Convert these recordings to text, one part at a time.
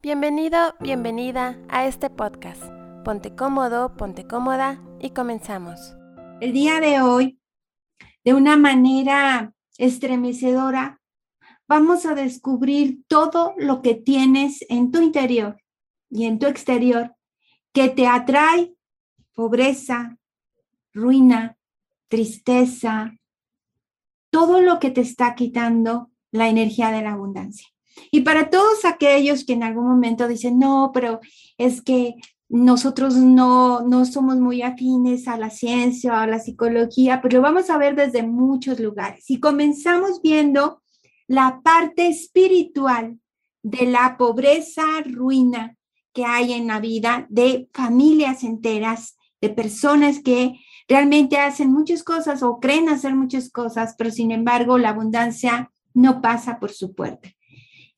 Bienvenido, bienvenida a este podcast. Ponte cómodo, ponte cómoda y comenzamos. El día de hoy, de una manera estremecedora, vamos a descubrir todo lo que tienes en tu interior y en tu exterior que te atrae pobreza, ruina, tristeza, todo lo que te está quitando la energía de la abundancia. Y para todos aquellos que en algún momento dicen, no, pero es que nosotros no, no somos muy afines a la ciencia o a la psicología, pero lo vamos a ver desde muchos lugares. Y comenzamos viendo la parte espiritual de la pobreza, ruina que hay en la vida de familias enteras, de personas que realmente hacen muchas cosas o creen hacer muchas cosas, pero sin embargo la abundancia no pasa por su puerta.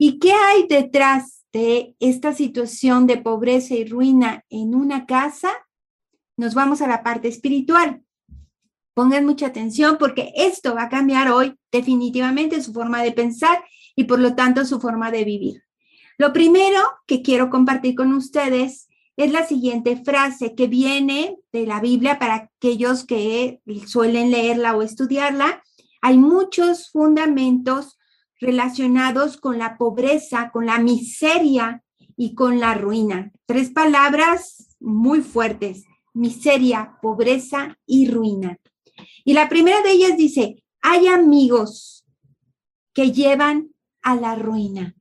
¿Y qué hay detrás de esta situación de pobreza y ruina en una casa? Nos vamos a la parte espiritual. Pongan mucha atención porque esto va a cambiar hoy definitivamente su forma de pensar y por lo tanto su forma de vivir. Lo primero que quiero compartir con ustedes es la siguiente frase que viene de la Biblia para aquellos que suelen leerla o estudiarla. Hay muchos fundamentos relacionados con la pobreza, con la miseria y con la ruina. Tres palabras muy fuertes, miseria, pobreza y ruina. Y la primera de ellas dice, hay amigos que llevan a la ruina.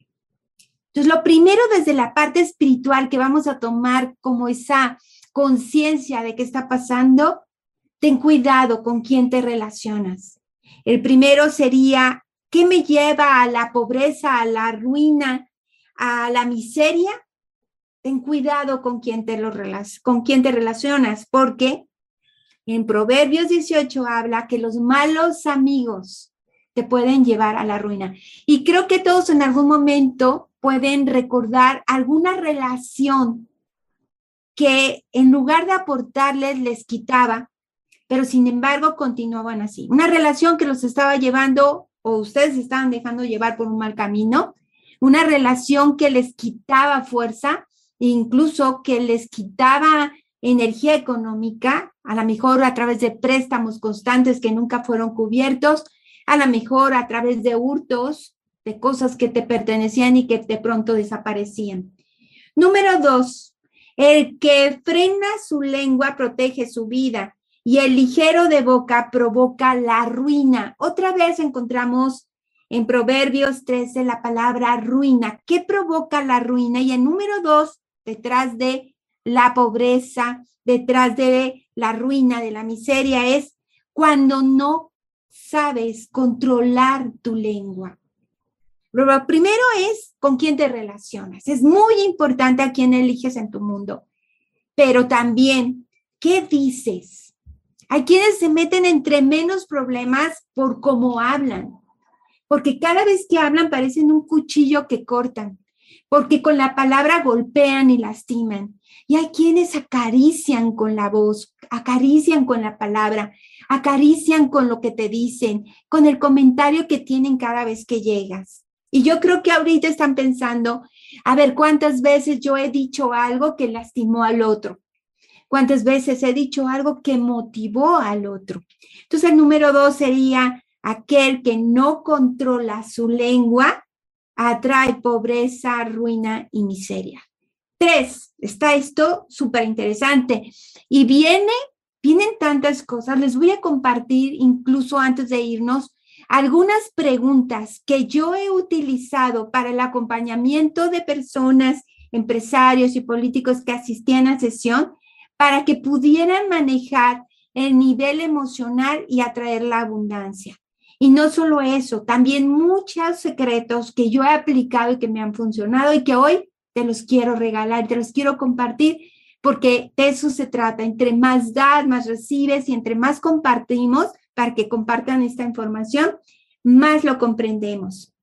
Entonces, lo primero desde la parte espiritual que vamos a tomar como esa conciencia de qué está pasando, ten cuidado con quién te relacionas. El primero sería ¿Qué me lleva a la pobreza, a la ruina, a la miseria? Ten cuidado con quién te, lo, con te relacionas, porque en Proverbios 18 habla que los malos amigos te pueden llevar a la ruina. Y creo que todos en algún momento pueden recordar alguna relación que en lugar de aportarles les quitaba, pero sin embargo continuaban así. Una relación que los estaba llevando ustedes estaban dejando llevar por un mal camino, una relación que les quitaba fuerza, incluso que les quitaba energía económica, a lo mejor a través de préstamos constantes que nunca fueron cubiertos, a lo mejor a través de hurtos, de cosas que te pertenecían y que de pronto desaparecían. Número dos, el que frena su lengua protege su vida y el ligero de boca provoca la ruina. Otra vez encontramos en Proverbios 13 la palabra ruina. ¿Qué provoca la ruina? Y el número dos, detrás de la pobreza, detrás de la ruina, de la miseria, es cuando no sabes controlar tu lengua. Lo primero es con quién te relacionas. Es muy importante a quién eliges en tu mundo, pero también qué dices hay quienes se meten entre menos problemas por cómo hablan, porque cada vez que hablan parecen un cuchillo que cortan, porque con la palabra golpean y lastiman. Y hay quienes acarician con la voz, acarician con la palabra, acarician con lo que te dicen, con el comentario que tienen cada vez que llegas. Y yo creo que ahorita están pensando, a ver, ¿cuántas veces yo he dicho algo que lastimó al otro? ¿Cuántas veces he dicho algo que motivó al otro? Entonces, el número dos sería aquel que no controla su lengua, atrae pobreza, ruina y miseria. Tres, está esto súper interesante. Y viene, vienen tantas cosas. Les voy a compartir, incluso antes de irnos, algunas preguntas que yo he utilizado para el acompañamiento de personas, empresarios y políticos que asistían a sesión para que pudieran manejar el nivel emocional y atraer la abundancia. Y no solo eso, también muchos secretos que yo he aplicado y que me han funcionado y que hoy te los quiero regalar, te los quiero compartir, porque de eso se trata. Entre más das, más recibes y entre más compartimos para que compartan esta información, más lo comprendemos.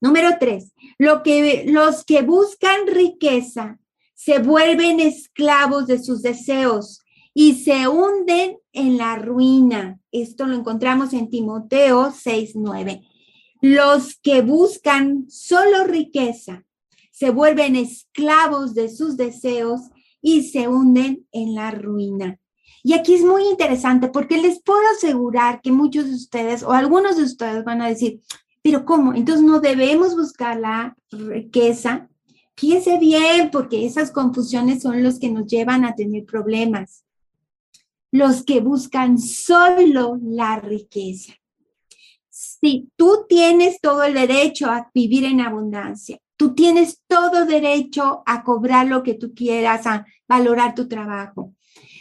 Número tres, lo que, los que buscan riqueza se vuelven esclavos de sus deseos y se hunden en la ruina. Esto lo encontramos en Timoteo 6:9. Los que buscan solo riqueza se vuelven esclavos de sus deseos y se hunden en la ruina. Y aquí es muy interesante porque les puedo asegurar que muchos de ustedes o algunos de ustedes van a decir, pero ¿cómo? Entonces no debemos buscar la riqueza. Fíjense bien, porque esas confusiones son los que nos llevan a tener problemas. Los que buscan solo la riqueza. Si tú tienes todo el derecho a vivir en abundancia, tú tienes todo derecho a cobrar lo que tú quieras, a valorar tu trabajo.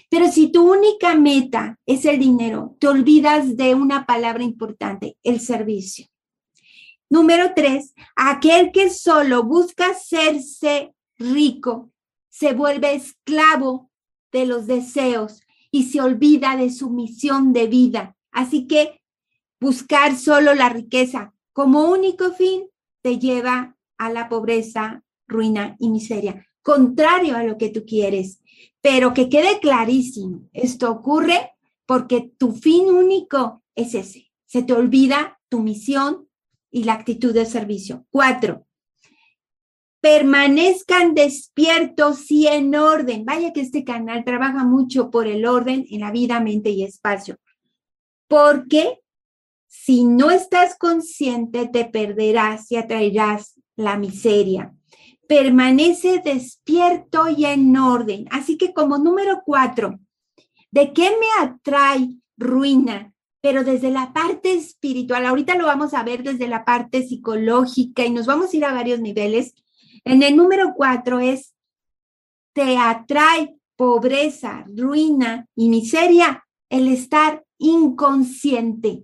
Pero si tu única meta es el dinero, te olvidas de una palabra importante, el servicio. Número tres, aquel que solo busca hacerse rico se vuelve esclavo de los deseos y se olvida de su misión de vida. Así que buscar solo la riqueza como único fin te lleva a la pobreza, ruina y miseria, contrario a lo que tú quieres. Pero que quede clarísimo, esto ocurre porque tu fin único es ese. Se te olvida tu misión y la actitud de servicio. Cuatro, permanezcan despiertos y en orden. Vaya que este canal trabaja mucho por el orden en la vida, mente y espacio. Porque si no estás consciente, te perderás y atraerás la miseria permanece despierto y en orden. Así que como número cuatro, ¿de qué me atrae ruina? Pero desde la parte espiritual, ahorita lo vamos a ver desde la parte psicológica y nos vamos a ir a varios niveles. En el número cuatro es, te atrae pobreza, ruina y miseria el estar inconsciente.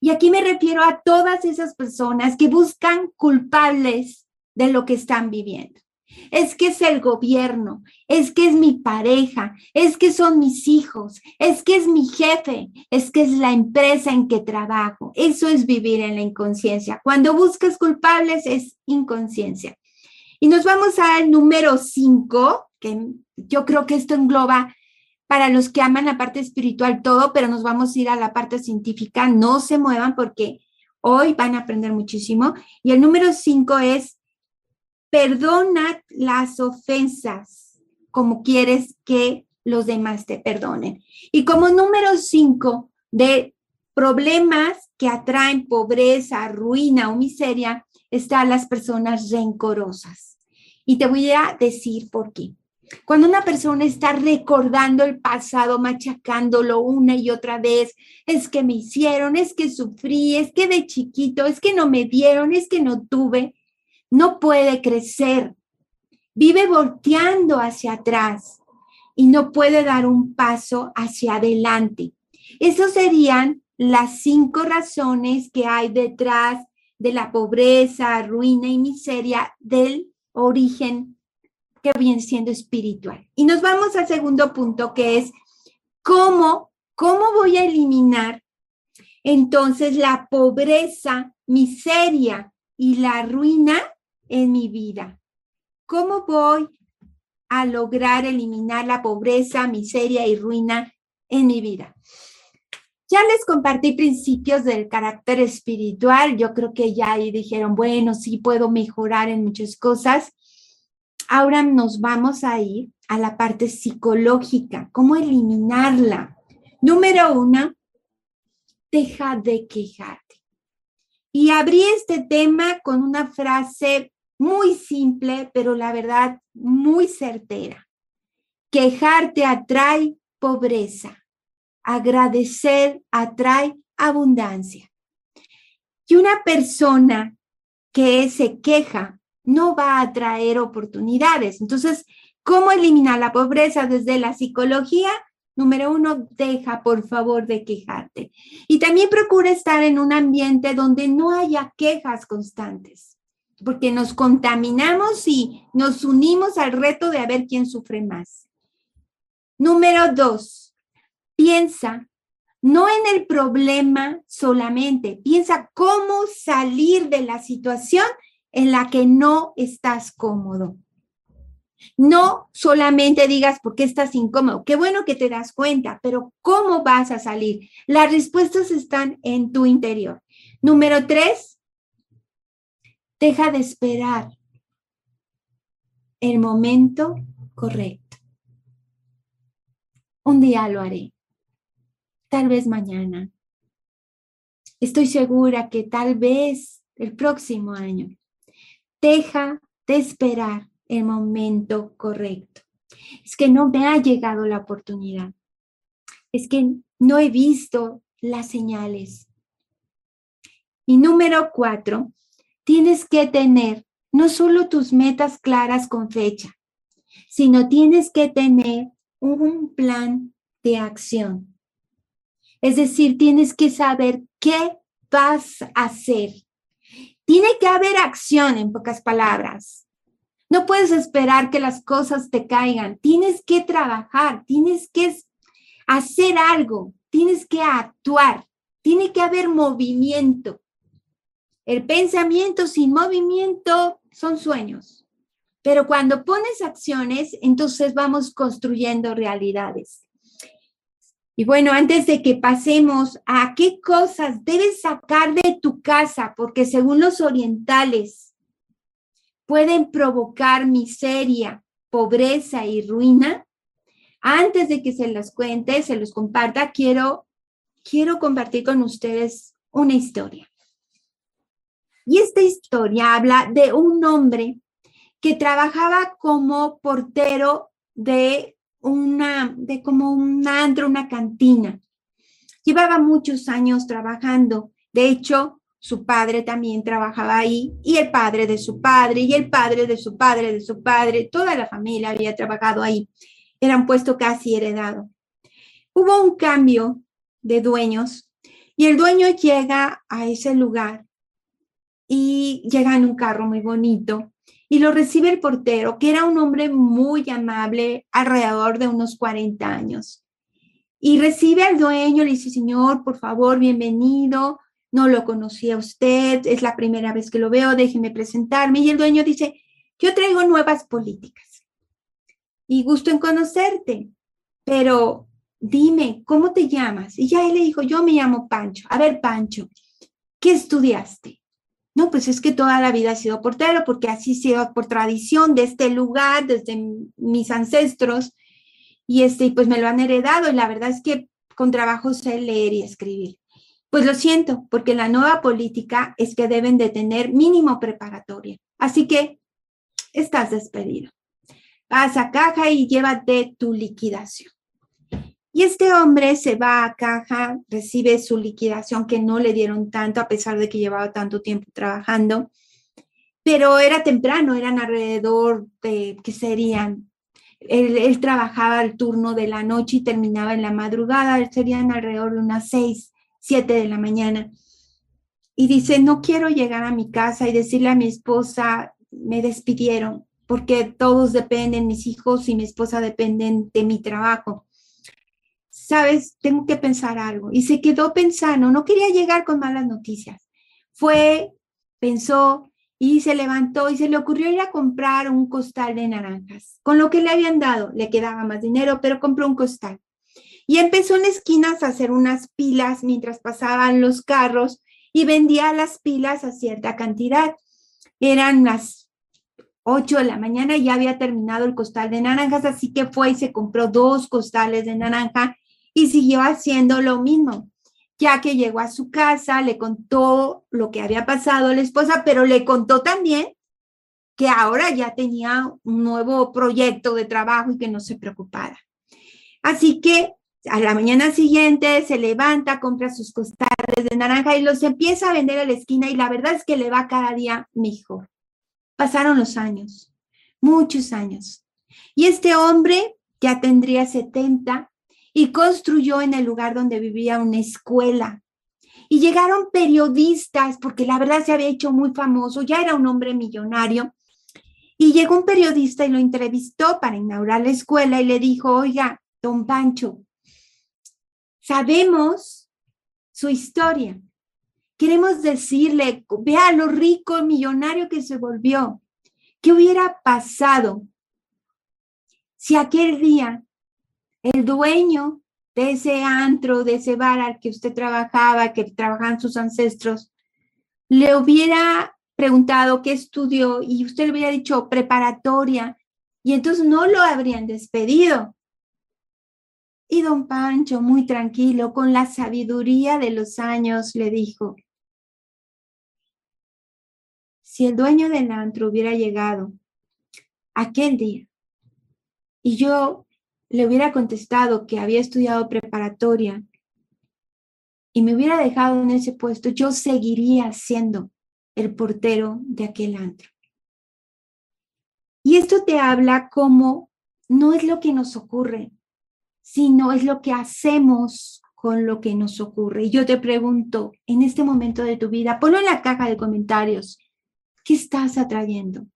Y aquí me refiero a todas esas personas que buscan culpables de lo que están viviendo. Es que es el gobierno, es que es mi pareja, es que son mis hijos, es que es mi jefe, es que es la empresa en que trabajo. Eso es vivir en la inconsciencia. Cuando buscas culpables es inconsciencia. Y nos vamos al número cinco, que yo creo que esto engloba para los que aman la parte espiritual todo, pero nos vamos a ir a la parte científica. No se muevan porque hoy van a aprender muchísimo. Y el número cinco es perdona las ofensas como quieres que los demás te perdonen. Y como número cinco de problemas que atraen pobreza, ruina o miseria, están las personas rencorosas. Y te voy a decir por qué. Cuando una persona está recordando el pasado, machacándolo una y otra vez, es que me hicieron, es que sufrí, es que de chiquito, es que no me dieron, es que no tuve, no puede crecer, vive volteando hacia atrás y no puede dar un paso hacia adelante. Esas serían las cinco razones que hay detrás de la pobreza, ruina y miseria del origen que viene siendo espiritual. Y nos vamos al segundo punto que es cómo, cómo voy a eliminar entonces la pobreza, miseria y la ruina en mi vida? ¿Cómo voy a lograr eliminar la pobreza, miseria y ruina en mi vida? Ya les compartí principios del carácter espiritual. Yo creo que ya ahí dijeron, bueno, sí puedo mejorar en muchas cosas. Ahora nos vamos a ir a la parte psicológica, cómo eliminarla. Número uno, deja de quejarte. Y abrí este tema con una frase muy simple, pero la verdad muy certera. Quejarte atrae pobreza, agradecer atrae abundancia. Y una persona que se queja no va a atraer oportunidades. Entonces, ¿cómo eliminar la pobreza desde la psicología? Número uno, deja por favor de quejarte. Y también procura estar en un ambiente donde no haya quejas constantes porque nos contaminamos y nos unimos al reto de a ver quién sufre más. Número dos, piensa no en el problema solamente, piensa cómo salir de la situación en la que no estás cómodo. No solamente digas por qué estás incómodo, qué bueno que te das cuenta, pero ¿cómo vas a salir? Las respuestas están en tu interior. Número tres, Deja de esperar el momento correcto. Un día lo haré, tal vez mañana. Estoy segura que tal vez el próximo año. Deja de esperar el momento correcto. Es que no me ha llegado la oportunidad. Es que no he visto las señales. Y número cuatro, tienes que tener no solo tus metas claras con fecha, sino tienes que tener un plan de acción. Es decir, tienes que saber qué vas a hacer. Tiene que haber acción, en pocas palabras. No puedes esperar que las cosas te caigan. Tienes que trabajar, tienes que hacer algo, tienes que actuar, tiene que haber movimiento. El pensamiento sin movimiento son sueños, pero cuando pones acciones, entonces vamos construyendo realidades. Y bueno, antes de que pasemos a qué cosas debes sacar de tu casa, porque según los orientales pueden provocar miseria, pobreza y ruina, antes de que se las cuente, se los comparta, quiero, quiero compartir con ustedes una historia. Y esta historia habla de un hombre que trabajaba como portero de una, de como un antro, una cantina. Llevaba muchos años trabajando. De hecho, su padre también trabajaba ahí y el padre de su padre y el padre de su padre de su padre, toda la familia había trabajado ahí. Era un puesto casi heredado. Hubo un cambio de dueños y el dueño llega a ese lugar y llega en un carro muy bonito y lo recibe el portero, que era un hombre muy amable, alrededor de unos 40 años. Y recibe al dueño, le dice, señor, por favor, bienvenido, no lo conocía usted, es la primera vez que lo veo, déjeme presentarme. Y el dueño dice, yo traigo nuevas políticas y gusto en conocerte, pero dime, ¿cómo te llamas? Y ya él le dijo, yo me llamo Pancho. A ver, Pancho, ¿qué estudiaste? No, pues es que toda la vida he sido portero, porque así sido por tradición de este lugar, desde mis ancestros, y este, pues me lo han heredado, y la verdad es que con trabajo sé leer y escribir. Pues lo siento, porque la nueva política es que deben de tener mínimo preparatoria. Así que estás despedido. Vas a caja y llévate tu liquidación. Y este hombre se va a caja, recibe su liquidación que no le dieron tanto a pesar de que llevaba tanto tiempo trabajando, pero era temprano, eran alrededor de, ¿qué serían? Él, trabajaba el turno de la noche y terminaba en la madrugada, serían alrededor de unas seis, siete de la mañana. Y dice, no quiero llegar a mi casa y decirle a mi esposa, me despidieron, porque todos dependen, mis hijos y mi esposa dependen de mi trabajo sabes, tengo que pensar algo. Y se quedó pensando, no quería llegar con malas noticias. Fue, pensó y se levantó y se le ocurrió ir a comprar un costal de naranjas. Con lo que le habían dado, le quedaba más dinero, pero compró un costal. Y empezó en esquinas a hacer unas pilas mientras pasaban los carros y vendía las pilas a cierta cantidad. Eran las 8 de la mañana y ya había terminado el costal de naranjas, así que fue y se compró dos costales de naranja y siguió haciendo lo mismo, ya que llegó a su casa, le contó lo que había pasado a la esposa, pero le contó también que ahora ya tenía un nuevo proyecto de trabajo y que no se preocupara. Así que a la mañana siguiente se levanta, compra sus costales de naranja y los empieza a vender a la esquina y la verdad es que le va cada día mejor. Pasaron los años, muchos años. Y este hombre ya tendría 70 y construyó en el lugar donde vivía una escuela. Y llegaron periodistas, porque la verdad se había hecho muy famoso, ya era un hombre millonario. Y llegó un periodista y lo entrevistó para inaugurar la escuela y le dijo, oiga, don Pancho, sabemos su historia. Queremos decirle, vea lo rico, millonario que se volvió. ¿Qué hubiera pasado si aquel día el dueño de ese antro, de ese bar al que usted trabajaba, que trabajaban sus ancestros, le hubiera preguntado qué estudió y usted le hubiera dicho preparatoria y entonces no lo habrían despedido. Y don Pancho, muy tranquilo, con la sabiduría de los años, le dijo, si el dueño del antro hubiera llegado aquel día y yo le hubiera contestado que había estudiado preparatoria y me hubiera dejado en ese puesto, yo seguiría siendo el portero de aquel antro. Y esto te habla como no es lo que nos ocurre, sino es lo que hacemos con lo que nos ocurre. Y yo te pregunto, en este momento de tu vida, ponlo en la caja de comentarios, ¿qué estás atrayendo?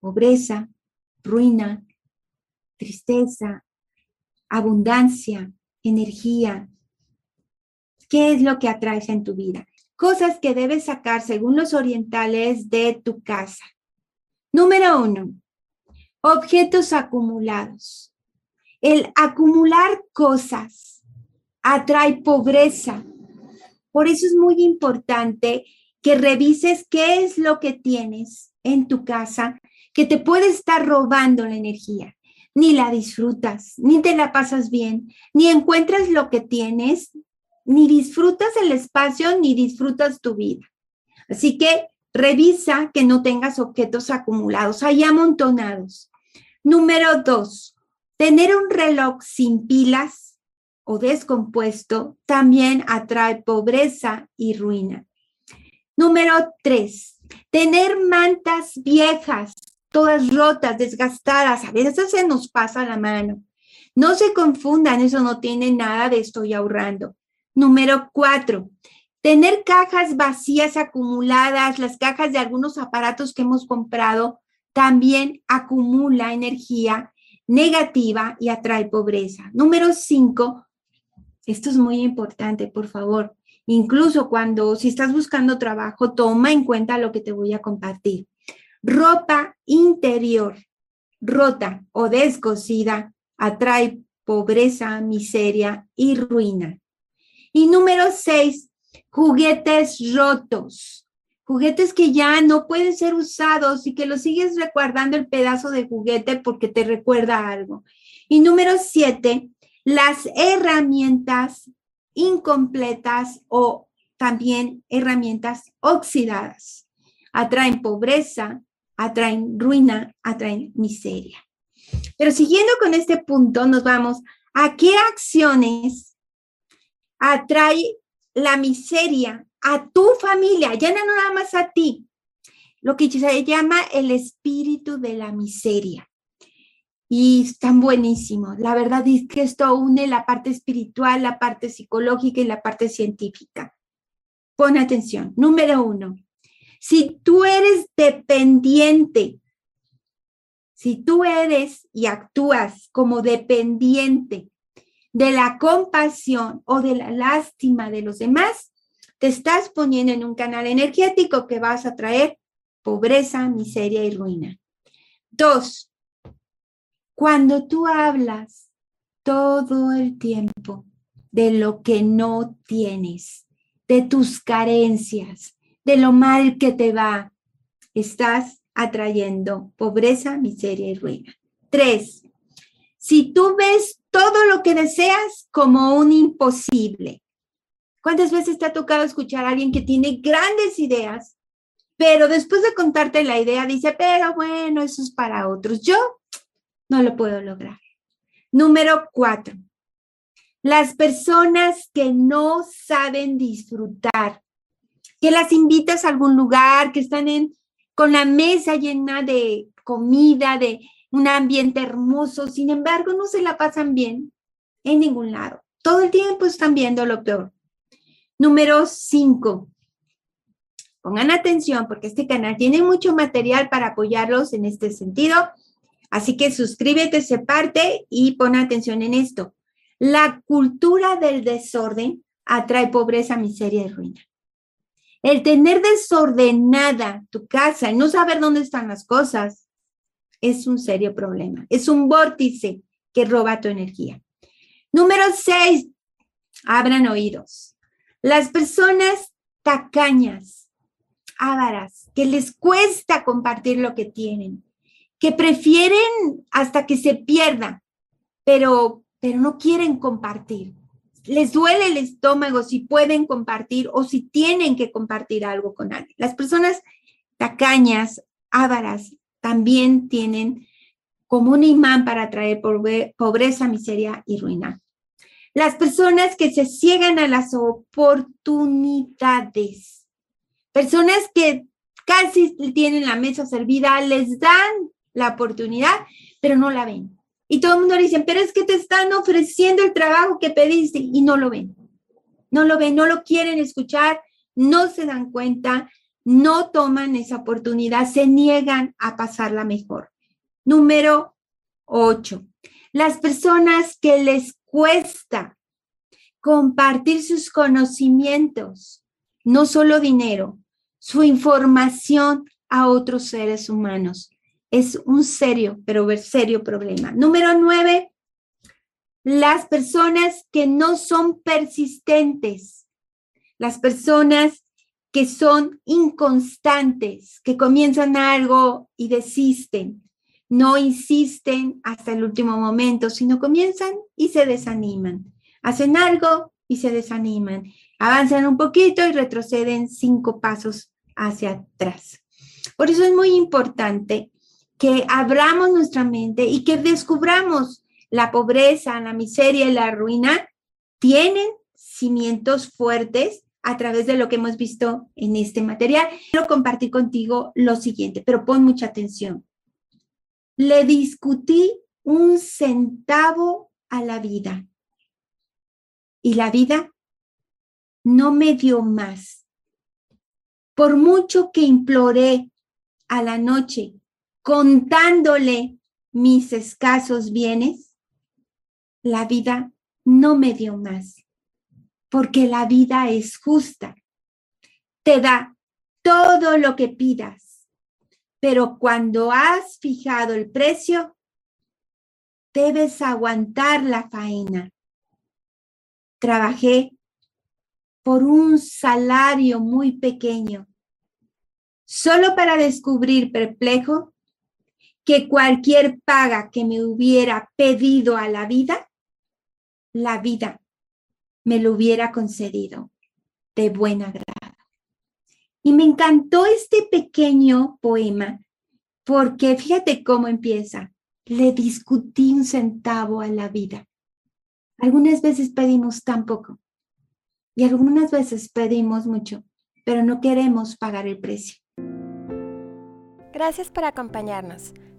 Pobreza, ruina, tristeza, abundancia, energía. ¿Qué es lo que atraes en tu vida? Cosas que debes sacar según los orientales de tu casa. Número uno, objetos acumulados. El acumular cosas atrae pobreza. Por eso es muy importante que revises qué es lo que tienes en tu casa que te puede estar robando la energía. Ni la disfrutas, ni te la pasas bien, ni encuentras lo que tienes, ni disfrutas el espacio, ni disfrutas tu vida. Así que revisa que no tengas objetos acumulados, hay amontonados. Número dos, tener un reloj sin pilas o descompuesto también atrae pobreza y ruina. Número tres, tener mantas viejas, todas rotas, desgastadas, a veces se nos pasa la mano. No se confundan, eso no tiene nada de estoy ahorrando. Número cuatro, tener cajas vacías acumuladas, las cajas de algunos aparatos que hemos comprado, también acumula energía negativa y atrae pobreza. Número cinco, esto es muy importante, por favor. Incluso cuando, si estás buscando trabajo, toma en cuenta lo que te voy a compartir. Ropa interior rota o descosida atrae pobreza, miseria y ruina. Y número seis, juguetes rotos. Juguetes que ya no pueden ser usados y que lo sigues recordando el pedazo de juguete porque te recuerda algo. Y número siete, las herramientas incompletas o también herramientas oxidadas. Atraen pobreza, atraen ruina, atraen miseria. Pero siguiendo con este punto, nos vamos a qué acciones atrae la miseria a tu familia, ya no nada más a ti, lo que se llama el espíritu de la miseria. Y están buenísimos. La verdad es que esto une la parte espiritual, la parte psicológica y la parte científica. Pon atención. Número uno, si tú eres dependiente, si tú eres y actúas como dependiente de la compasión o de la lástima de los demás, te estás poniendo en un canal energético que vas a traer pobreza, miseria y ruina. Dos, cuando tú hablas todo el tiempo de lo que no tienes, de tus carencias, de lo mal que te va, estás atrayendo pobreza, miseria y ruina. Tres, si tú ves todo lo que deseas como un imposible. ¿Cuántas veces te ha tocado escuchar a alguien que tiene grandes ideas, pero después de contarte la idea dice, pero bueno, eso es para otros. Yo no lo puedo lograr. Número cuatro, las personas que no saben disfrutar que las invitas a algún lugar, que están en, con la mesa llena de comida, de un ambiente hermoso, sin embargo no se la pasan bien en ningún lado. Todo el tiempo están viendo lo peor. Número cinco. Pongan atención porque este canal tiene mucho material para apoyarlos en este sentido. Así que suscríbete, se parte y pon atención en esto. La cultura del desorden atrae pobreza, miseria y ruina. El tener desordenada tu casa y no saber dónde están las cosas es un serio problema. Es un vórtice que roba tu energía. Número seis, abran oídos. Las personas tacañas ávaras, que les cuesta compartir lo que tienen, que prefieren hasta que se pierda, pero, pero no quieren compartir. Les duele el estómago si pueden compartir o si tienen que compartir algo con alguien. Las personas tacañas, ávaras, también tienen como un imán para traer pobreza, miseria y ruina. Las personas que se ciegan a las oportunidades, personas que casi tienen la mesa servida, les dan la oportunidad, pero no la ven. Y todo el mundo le dice, pero es que te están ofreciendo el trabajo que pediste y no lo ven. No lo ven, no lo quieren escuchar, no se dan cuenta, no toman esa oportunidad, se niegan a pasarla mejor. Número 8. Las personas que les cuesta compartir sus conocimientos, no solo dinero, su información a otros seres humanos. Es un serio, pero serio problema. Número nueve, las personas que no son persistentes, las personas que son inconstantes, que comienzan algo y desisten, no insisten hasta el último momento, sino comienzan y se desaniman. Hacen algo y se desaniman. Avanzan un poquito y retroceden cinco pasos hacia atrás. Por eso es muy importante que abramos nuestra mente y que descubramos la pobreza, la miseria y la ruina tienen cimientos fuertes a través de lo que hemos visto en este material. Quiero compartir contigo lo siguiente, pero pon mucha atención. Le discutí un centavo a la vida y la vida no me dio más. Por mucho que imploré a la noche contándole mis escasos bienes, la vida no me dio más, porque la vida es justa. Te da todo lo que pidas, pero cuando has fijado el precio, debes aguantar la faena. Trabajé por un salario muy pequeño, solo para descubrir perplejo que cualquier paga que me hubiera pedido a la vida, la vida me lo hubiera concedido de buena grado. Y me encantó este pequeño poema porque fíjate cómo empieza. Le discutí un centavo a la vida. Algunas veces pedimos tan poco y algunas veces pedimos mucho, pero no queremos pagar el precio. Gracias por acompañarnos.